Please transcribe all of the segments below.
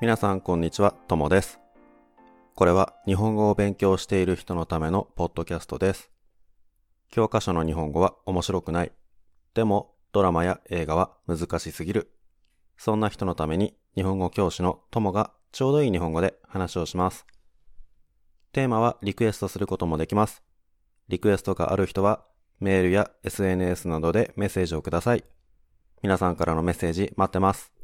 皆さんこんにちは、ともです。これは日本語を勉強している人のためのポッドキャストです。教科書の日本語は面白くない。でもドラマや映画は難しすぎる。そんな人のために日本語教師のともがちょうどいい日本語で話をします。テーマはリクエストすることもできます。リクエストがある人はメールや SNS などでメッセージをください。皆さんからのメッセージ待ってます。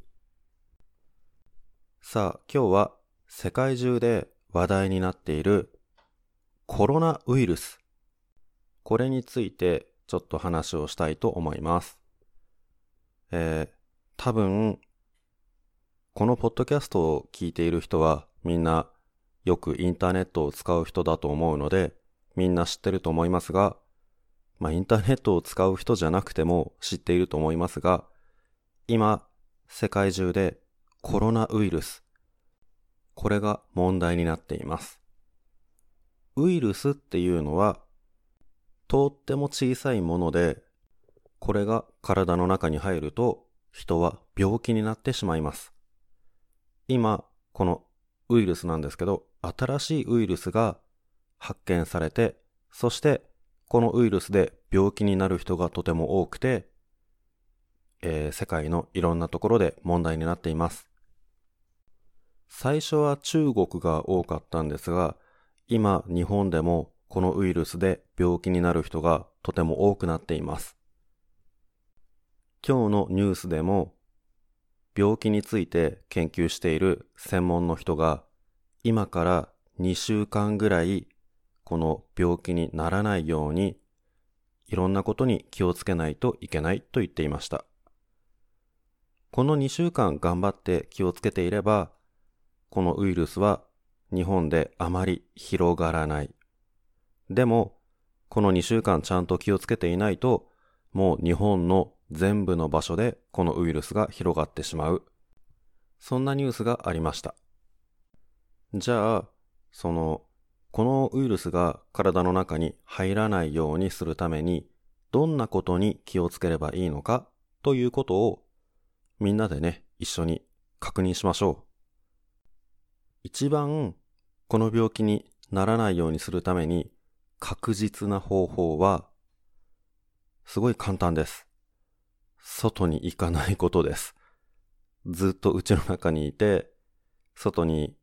さあ、今日は世界中で話題になっているコロナウイルス。これについてちょっと話をしたいと思います。えー、多分、このポッドキャストを聞いている人はみんなよくインターネットを使う人だと思うので、みんな知ってると思いますが、まあインターネットを使う人じゃなくても知っていると思いますが、今、世界中でコロナウイルス、これが問題になっています。ウイルスっていうのは、とっても小さいもので、これが体の中に入ると人は病気になってしまいます。今、このウイルスなんですけど、新しいウイルスが発見されて、そしてこのウイルスで病気になる人がとても多くて、えー世界のいろんなところで問題になっています。最初は中国が多かったんですが、今日本でもこのウイルスで病気になる人がとても多くなっています。今日のニュースでも病気について研究している専門の人が今から2週間ぐらいこの病気にならないようにいろんなことに気をつけないといけないと言っていました。この2週間頑張って気をつけていれば、このウイルスは日本であまり広がらない。でも、この2週間ちゃんと気をつけていないと、もう日本の全部の場所でこのウイルスが広がってしまう。そんなニュースがありました。じゃあ、その、このウイルスが体の中に入らないようにするために、どんなことに気をつければいいのかということを、みんなでね、一緒に確認しましょう。一番、この病気にならないようにするために、確実な方法は、すごい簡単です。外に行かないことです。ずっと家の中にいて、外に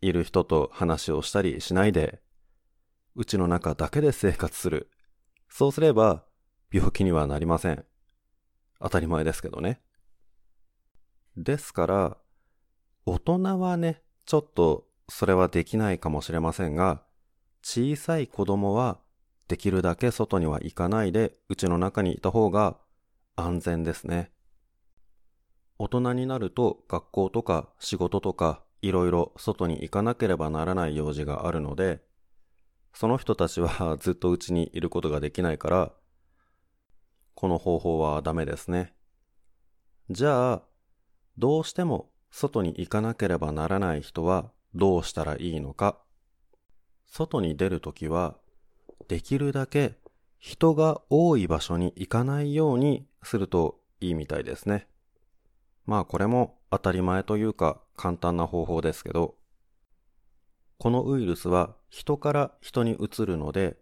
いる人と話をしたりしないで、家の中だけで生活する。そうすれば、病気にはなりません。当たり前ですけどね。ですから、大人はね、ちょっとそれはできないかもしれませんが、小さい子供はできるだけ外には行かないで、家の中にいた方が安全ですね。大人になると学校とか仕事とかいろいろ外に行かなければならない用事があるので、その人たちはずっと家にいることができないから、この方法はダメですね。じゃあ、どうしても外に行かなければならない人はどうしたらいいのか。外に出るときは、できるだけ人が多い場所に行かないようにするといいみたいですね。まあこれも当たり前というか簡単な方法ですけど、このウイルスは人から人に移るので、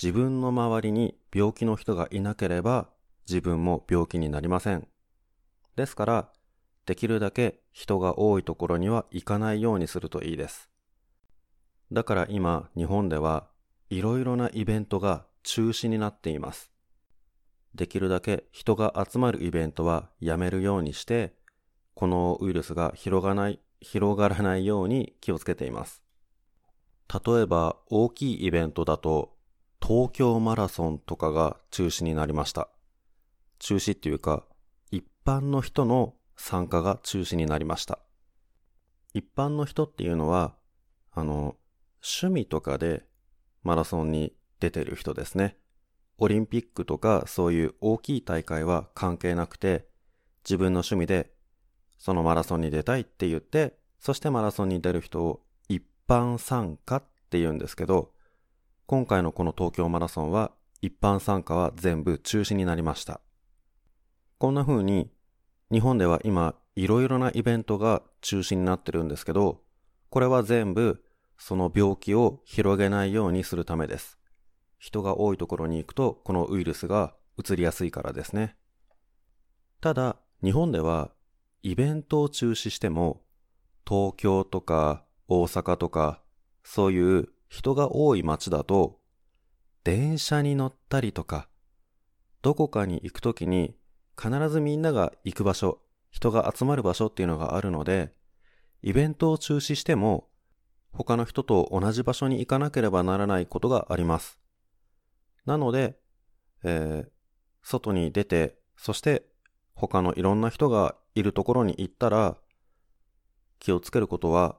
自分の周りに病気の人がいなければ自分も病気になりません。ですから、できるだけ人が多いところには行かないようにするといいです。だから今日本ではいろいろなイベントが中止になっています。できるだけ人が集まるイベントはやめるようにして、このウイルスが広がない、広がらないように気をつけています。例えば大きいイベントだと東京マラソンとかが中止になりました。中止っていうか一般の人の参加が中止になりました。一般の人っていうのは、あの、趣味とかでマラソンに出てる人ですね。オリンピックとかそういう大きい大会は関係なくて、自分の趣味でそのマラソンに出たいって言って、そしてマラソンに出る人を一般参加って言うんですけど、今回のこの東京マラソンは一般参加は全部中止になりました。こんな風に日本では今いろいろなイベントが中止になってるんですけど、これは全部その病気を広げないようにするためです。人が多いところに行くとこのウイルスが移りやすいからですね。ただ、日本ではイベントを中止しても東京とか大阪とかそういう人が多い街だと電車に乗ったりとかどこかに行くときに必ずみんなが行く場所、人が集まる場所っていうのがあるので、イベントを中止しても他の人と同じ場所に行かなければならないことがあります。なので、えー、外に出て、そして他のいろんな人がいるところに行ったら、気をつけることは、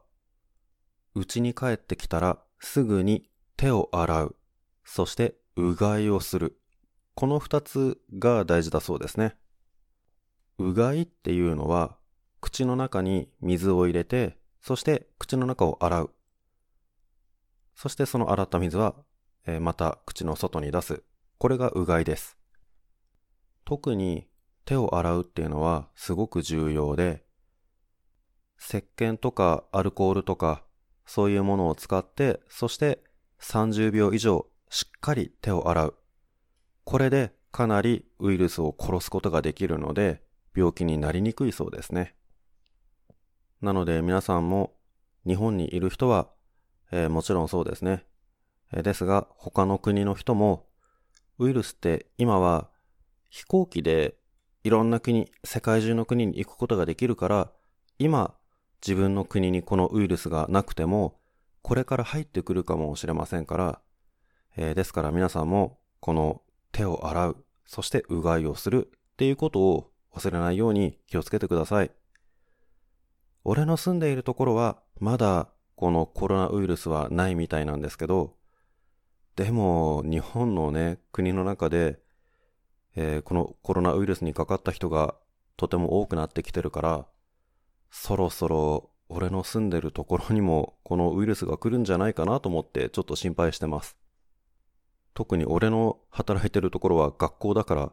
家に帰ってきたらすぐに手を洗う、そしてうがいをする。この二つが大事だそうですね。うがいっていうのは、口の中に水を入れて、そして口の中を洗う。そしてその洗った水は、え、また口の外に出す。これがうがいです。特に手を洗うっていうのはすごく重要で、石鹸とかアルコールとかそういうものを使って、そして30秒以上しっかり手を洗う。これでかなりウイルスを殺すことができるので、病気になりにくいそうですね。なので皆さんも日本にいる人は、えー、もちろんそうですね。え、ですが他の国の人もウイルスって今は飛行機でいろんな国、世界中の国に行くことができるから、今自分の国にこのウイルスがなくても、これから入ってくるかもしれませんから、えー、ですから皆さんもこの手を洗う、そしてうがいをするっていうことを忘れないように気をつけてください。俺の住んでいるところはまだこのコロナウイルスはないみたいなんですけど、でも日本のね、国の中で、えー、このコロナウイルスにかかった人がとても多くなってきてるから、そろそろ俺の住んでるところにもこのウイルスが来るんじゃないかなと思ってちょっと心配してます。特に俺の働いてるところは学校だから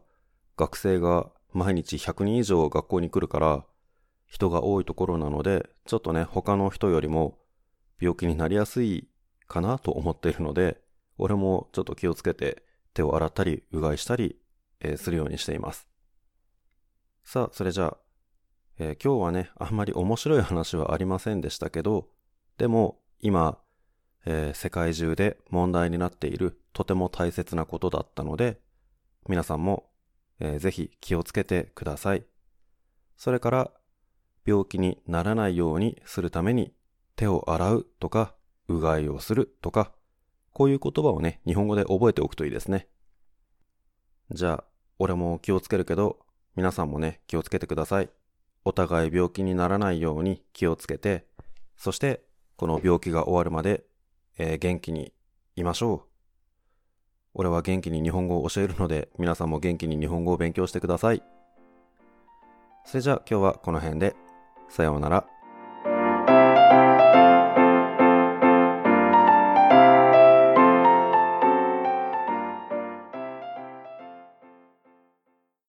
学生が毎日100人以上学校に来るから人が多いところなのでちょっとね他の人よりも病気になりやすいかなと思っているので俺もちょっと気をつけて手を洗ったりうがいしたり、えー、するようにしています。さあ、それじゃあ、えー、今日はね、あんまり面白い話はありませんでしたけど、でも今、えー、世界中で問題になっているとても大切なことだったので、皆さんも、えー、ぜひ気をつけてください。それから、病気にならないようにするために手を洗うとか、うがいをするとか、こういう言葉をね、日本語で覚えておくといいですね。じゃあ、俺も気をつけるけど、皆さんもね、気をつけてください。お互い病気にならないように気をつけて、そしてこの病気が終わるまで、えー、元気にいましょう。俺は元気に日本語を教えるので、皆さんも元気に日本語を勉強してください。それじゃあ今日はこの辺で、さようなら。